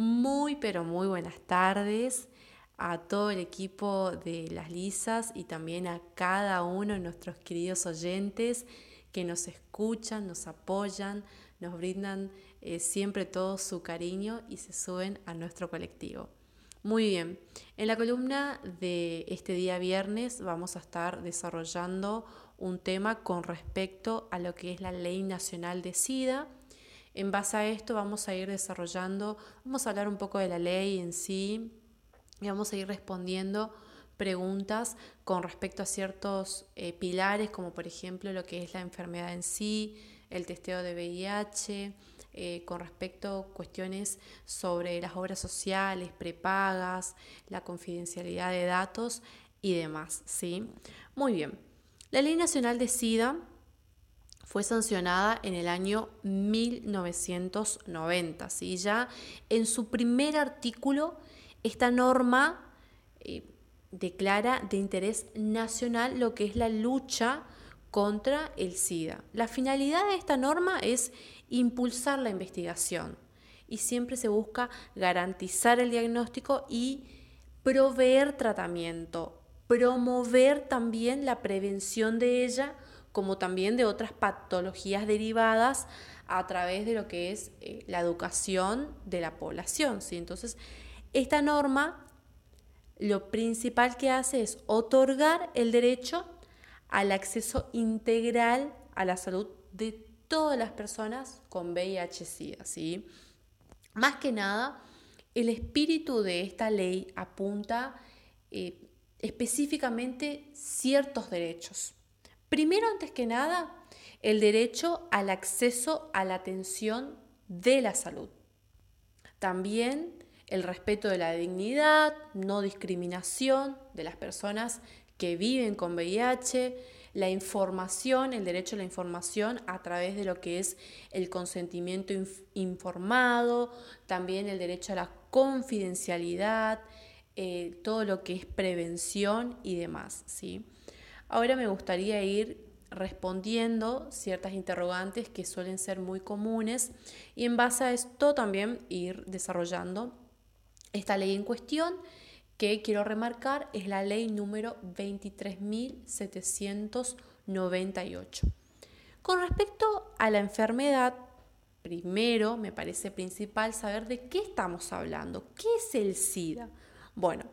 Muy, pero muy buenas tardes a todo el equipo de las Lisas y también a cada uno de nuestros queridos oyentes que nos escuchan, nos apoyan, nos brindan eh, siempre todo su cariño y se suben a nuestro colectivo. Muy bien, en la columna de este día viernes vamos a estar desarrollando un tema con respecto a lo que es la Ley Nacional de SIDA en base a esto vamos a ir desarrollando, vamos a hablar un poco de la ley en sí y vamos a ir respondiendo preguntas con respecto a ciertos eh, pilares, como por ejemplo lo que es la enfermedad en sí, el testeo de VIH, eh, con respecto a cuestiones sobre las obras sociales, prepagas, la confidencialidad de datos y demás. ¿sí? Muy bien. La Ley Nacional de SIDA fue sancionada en el año 1990. ¿sí? Ya en su primer artículo, esta norma eh, declara de interés nacional lo que es la lucha contra el SIDA. La finalidad de esta norma es impulsar la investigación y siempre se busca garantizar el diagnóstico y proveer tratamiento, promover también la prevención de ella como también de otras patologías derivadas a través de lo que es eh, la educación de la población. ¿sí? Entonces, esta norma lo principal que hace es otorgar el derecho al acceso integral a la salud de todas las personas con VIH-Sida. ¿sí? Más que nada, el espíritu de esta ley apunta eh, específicamente ciertos derechos. Primero, antes que nada, el derecho al acceso a la atención de la salud. También el respeto de la dignidad, no discriminación de las personas que viven con VIH, la información, el derecho a la información a través de lo que es el consentimiento informado, también el derecho a la confidencialidad, eh, todo lo que es prevención y demás. ¿sí? Ahora me gustaría ir respondiendo ciertas interrogantes que suelen ser muy comunes y en base a esto también ir desarrollando esta ley en cuestión que quiero remarcar es la ley número 23.798. Con respecto a la enfermedad, primero me parece principal saber de qué estamos hablando. ¿Qué es el SIDA? Bueno,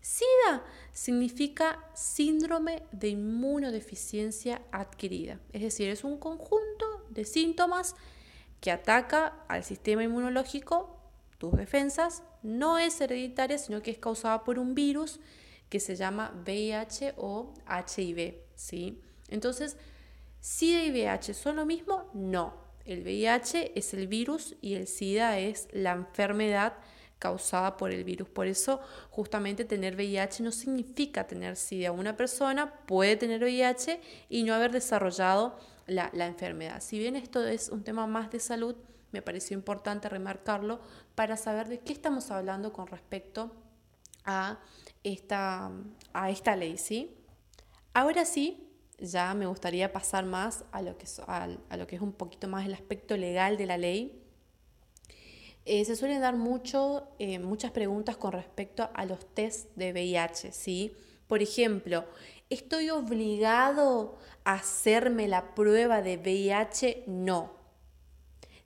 SIDA significa síndrome de inmunodeficiencia adquirida, es decir, es un conjunto de síntomas que ataca al sistema inmunológico, tus defensas, no es hereditaria, sino que es causada por un virus que se llama VIH o HIV, ¿sí? Entonces, ¿SIDA y VIH son lo mismo? No. El VIH es el virus y el SIDA es la enfermedad causada por el virus. Por eso, justamente tener VIH no significa tener SIDA. Una persona puede tener VIH y no haber desarrollado la, enfermedad. Si bien esto es un tema más de salud, me pareció importante remarcarlo para saber de qué estamos hablando con respecto a esta, a esta ley. ¿sí? Ahora sí, ya me gustaría pasar más a lo, que, a lo que es un poquito más el aspecto legal de la ley eh, se suelen dar eh, muchas preguntas con respecto a los test de VIH, ¿sí? Por ejemplo, ¿estoy obligado a hacerme la prueba de VIH? No.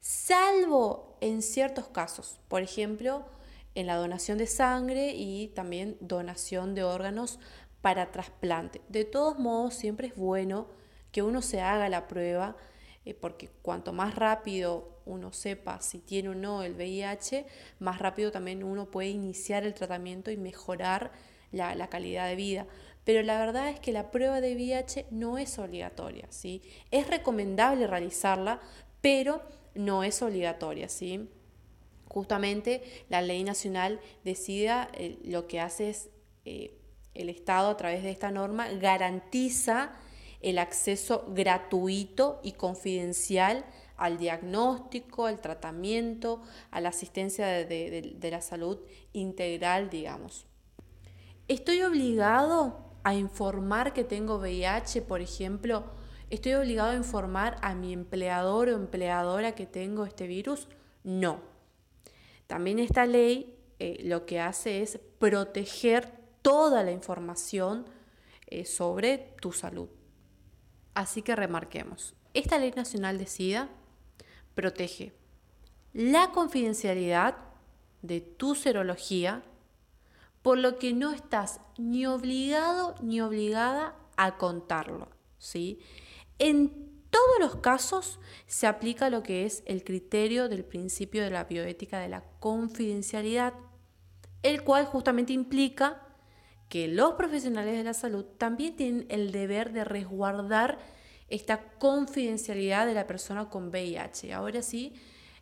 Salvo en ciertos casos, por ejemplo, en la donación de sangre y también donación de órganos para trasplante. De todos modos, siempre es bueno que uno se haga la prueba eh, porque cuanto más rápido uno sepa si tiene o no el VIH, más rápido también uno puede iniciar el tratamiento y mejorar la, calidad de vida. Pero la verdad es que la prueba de VIH no es obligatoria, ¿sí? Es recomendable realizarla, pero no es obligatoria, ¿sí? Justamente la ley nacional decida eh, lo que hace es eh, el Estado a través de esta norma garantiza el acceso gratuito y confidencial al diagnóstico, al tratamiento, a la asistencia de, la salud integral, digamos. ¿Estoy obligado a informar que tengo VIH, por ejemplo? ¿Estoy obligado a informar a mi empleador o empleadora que tengo este virus? No. También esta ley eh, lo que hace es proteger toda la información eh, sobre tu salud. Así que remarquemos, esta ley nacional de SIDA protege la confidencialidad de tu serología, por lo que no estás ni obligado ni obligada a contarlo. ¿sí? En todos los casos se aplica lo que es el criterio del principio de la bioética de la confidencialidad, el cual justamente implica que los profesionales de la salud también tienen el deber de resguardar esta confidencialidad de la persona con VIH. Ahora sí,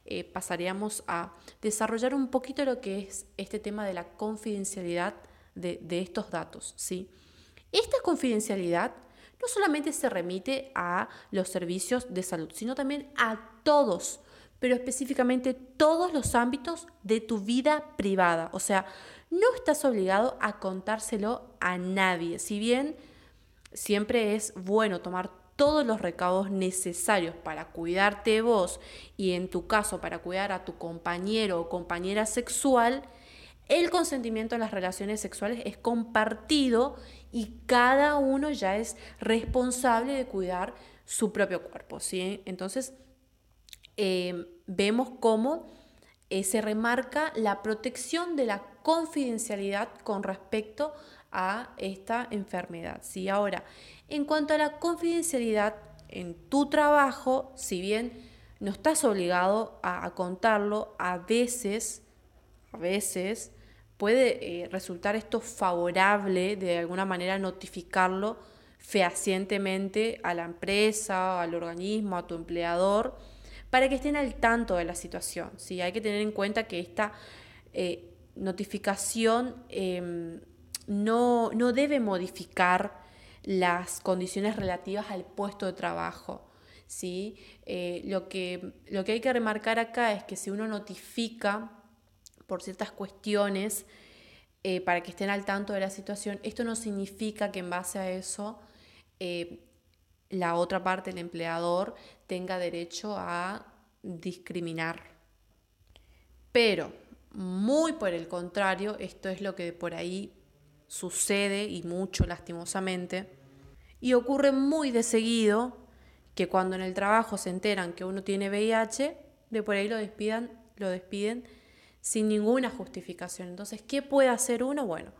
eh, pasaríamos a desarrollar un poquito lo que es este tema de la confidencialidad de, de estos datos. ¿sí? Esta confidencialidad no solamente se remite a los servicios de salud, sino también a todos, pero específicamente todos los ámbitos de tu vida privada. O sea, no estás obligado a contárselo a nadie, si bien siempre es bueno tomar todos los recaudos necesarios para cuidarte vos y en tu caso para cuidar a tu compañero o compañera sexual, el consentimiento en las relaciones sexuales es compartido y cada uno ya es responsable de cuidar su propio cuerpo. ¿sí? Entonces, em, vemos cómo eh, se remarca la protección de la confidencialidad con respecto a esta enfermedad. ¿sí? Ahora, en cuanto a la confidencialidad en tu trabajo, si bien no estás obligado a, contarlo, a veces, a veces, puede eh, resultar esto favorable de alguna manera notificarlo fehacientemente a la empresa, al organismo, a tu empleador, para que estén al tanto de la situación. ¿sí? Hay que tener en cuenta que esta eh, notificación em, no, debe modificar las condiciones relativas al puesto de trabajo. ¿sí? Eh, lo, que, lo que hay que remarcar acá es que si uno notifica por ciertas cuestiones eh, para que estén al tanto de la situación. Esto no significa que en base a eso la otra parte, el empleador, tenga derecho a discriminar. Pero, muy por el contrario, esto es lo que por ahí sucede y mucho lastimosamente, y ocurre muy de seguido que cuando en el trabajo se enteran que uno tiene VIH, de por ahí lo despidan, lo despiden sin ninguna justificación. Entonces, ¿qué puede hacer uno? Bueno,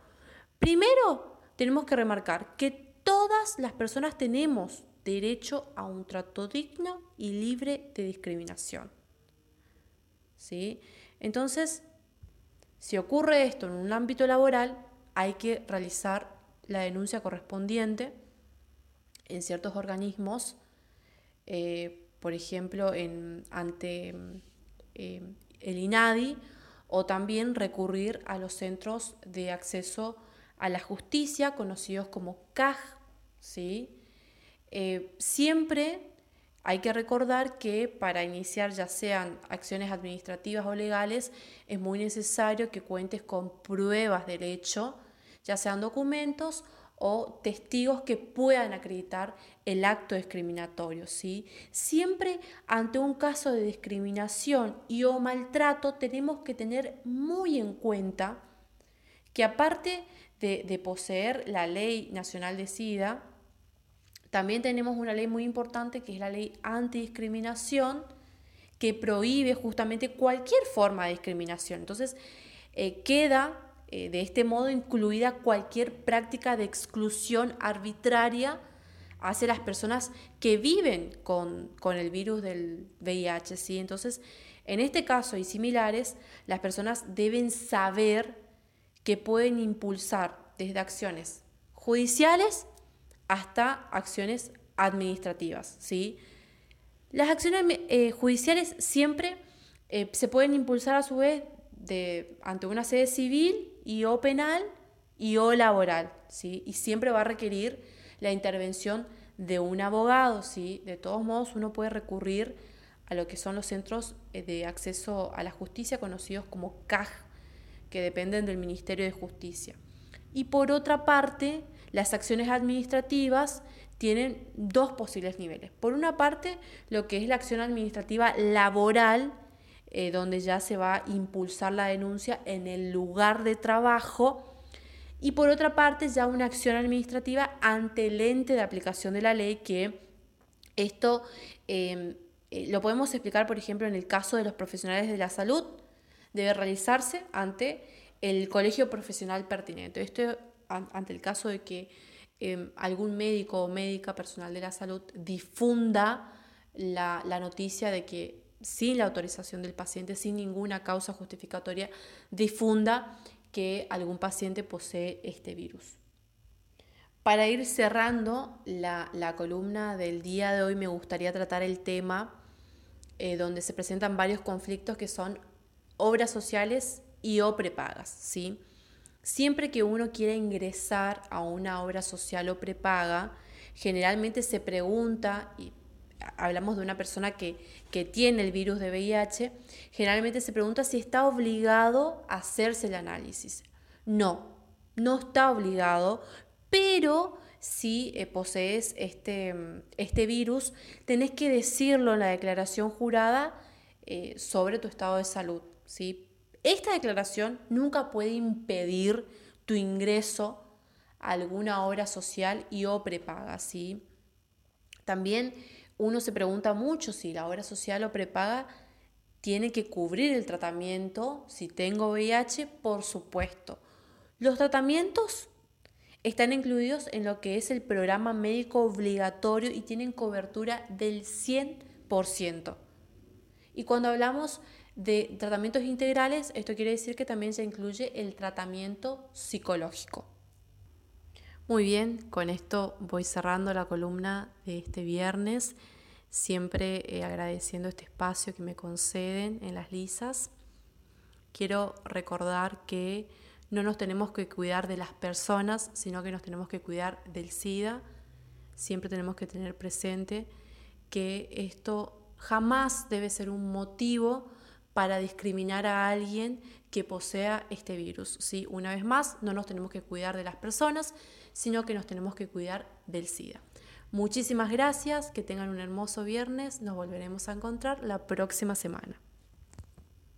primero tenemos que remarcar que todas las personas tenemos derecho a un trato digno y libre de discriminación. ¿Sí? Entonces, si ocurre esto en un ámbito laboral, hay que realizar la denuncia correspondiente en ciertos organismos, eh, por ejemplo, en, ante eh, el INADI o también recurrir a los centros de acceso a la justicia, conocidos como CAJ. ¿sí? Eh, siempre hay que recordar que para iniciar ya sean acciones administrativas o legales, es muy necesario que cuentes con pruebas del hecho, ya sean documentos o testigos que puedan acreditar el acto discriminatorio. ¿sí? Siempre ante un caso de discriminación y o maltrato tenemos que tener muy en cuenta que aparte de, de poseer la ley nacional de SIDA, también tenemos una ley muy importante que es la ley antidiscriminación que prohíbe justamente cualquier forma de discriminación. Entonces, eh, queda eh, de este modo incluida cualquier práctica de exclusión arbitraria hacia las personas que viven con, el virus del VIH. ¿sí? Entonces, en este caso y similares, las personas deben saber que pueden impulsar desde acciones judiciales hasta acciones administrativas. ¿sí? Las acciones eh, judiciales siempre eh, se pueden impulsar a su vez ante una sede civil y o penal y o laboral, ¿sí? Y siempre va a requerir la intervención de un abogado, ¿sí? De todos modos, uno puede recurrir a lo que son los centros eh, de acceso a la justicia conocidos como CAJ, que dependen del Ministerio de Justicia. Y por otra parte, las acciones administrativas tienen dos posibles niveles. Por una parte, lo que es la acción administrativa laboral, eh, donde ya se va a impulsar la denuncia en el lugar de trabajo. Y por otra parte, ya una acción administrativa ante el ente de aplicación de la ley, que esto em, eh, lo podemos explicar, por ejemplo, en el caso de los profesionales de la salud, debe realizarse ante el colegio profesional pertinente. Esto ante el caso de que em, algún médico o médica personal de la salud difunda la, la noticia de que sin la autorización del paciente, sin ninguna causa justificatoria, difunda que algún paciente posee este virus. Para ir cerrando la, la, columna del día de hoy, me gustaría tratar el tema eh, donde se presentan varios conflictos que son obras sociales y o prepagas. ¿sí? Siempre que uno quiere ingresar a una obra social o prepaga, generalmente se pregunta, y hablamos de una persona que, que tiene el virus de VIH, generalmente se pregunta si está obligado a hacerse el análisis. No, no está obligado, pero si eh, posees este, este, virus, tenés que decirlo en la declaración jurada eh, sobre tu estado de salud. ¿sí? Esta declaración nunca puede impedir tu ingreso a alguna obra social y o prepaga. ¿sí? También uno se pregunta mucho si la obra social o prepaga tiene que cubrir el tratamiento. Si tengo VIH, por supuesto. Los tratamientos están incluidos en lo que es el programa médico obligatorio y tienen cobertura del 100%. Y cuando hablamos de tratamientos integrales, esto quiere decir que también se incluye el tratamiento psicológico. Muy bien, con esto voy cerrando la columna de este viernes, siempre eh, agradeciendo este espacio que me conceden en las lisas. Quiero recordar que no nos tenemos que cuidar de las personas, sino que nos tenemos que cuidar del SIDA. Siempre tenemos que tener presente que esto jamás debe ser un motivo para discriminar a alguien que posea este virus. ¿sí? Una vez más, no nos tenemos que cuidar de las personas, sino que nos tenemos que cuidar del SIDA. Muchísimas gracias, que tengan un hermoso viernes, nos volveremos a encontrar la próxima semana.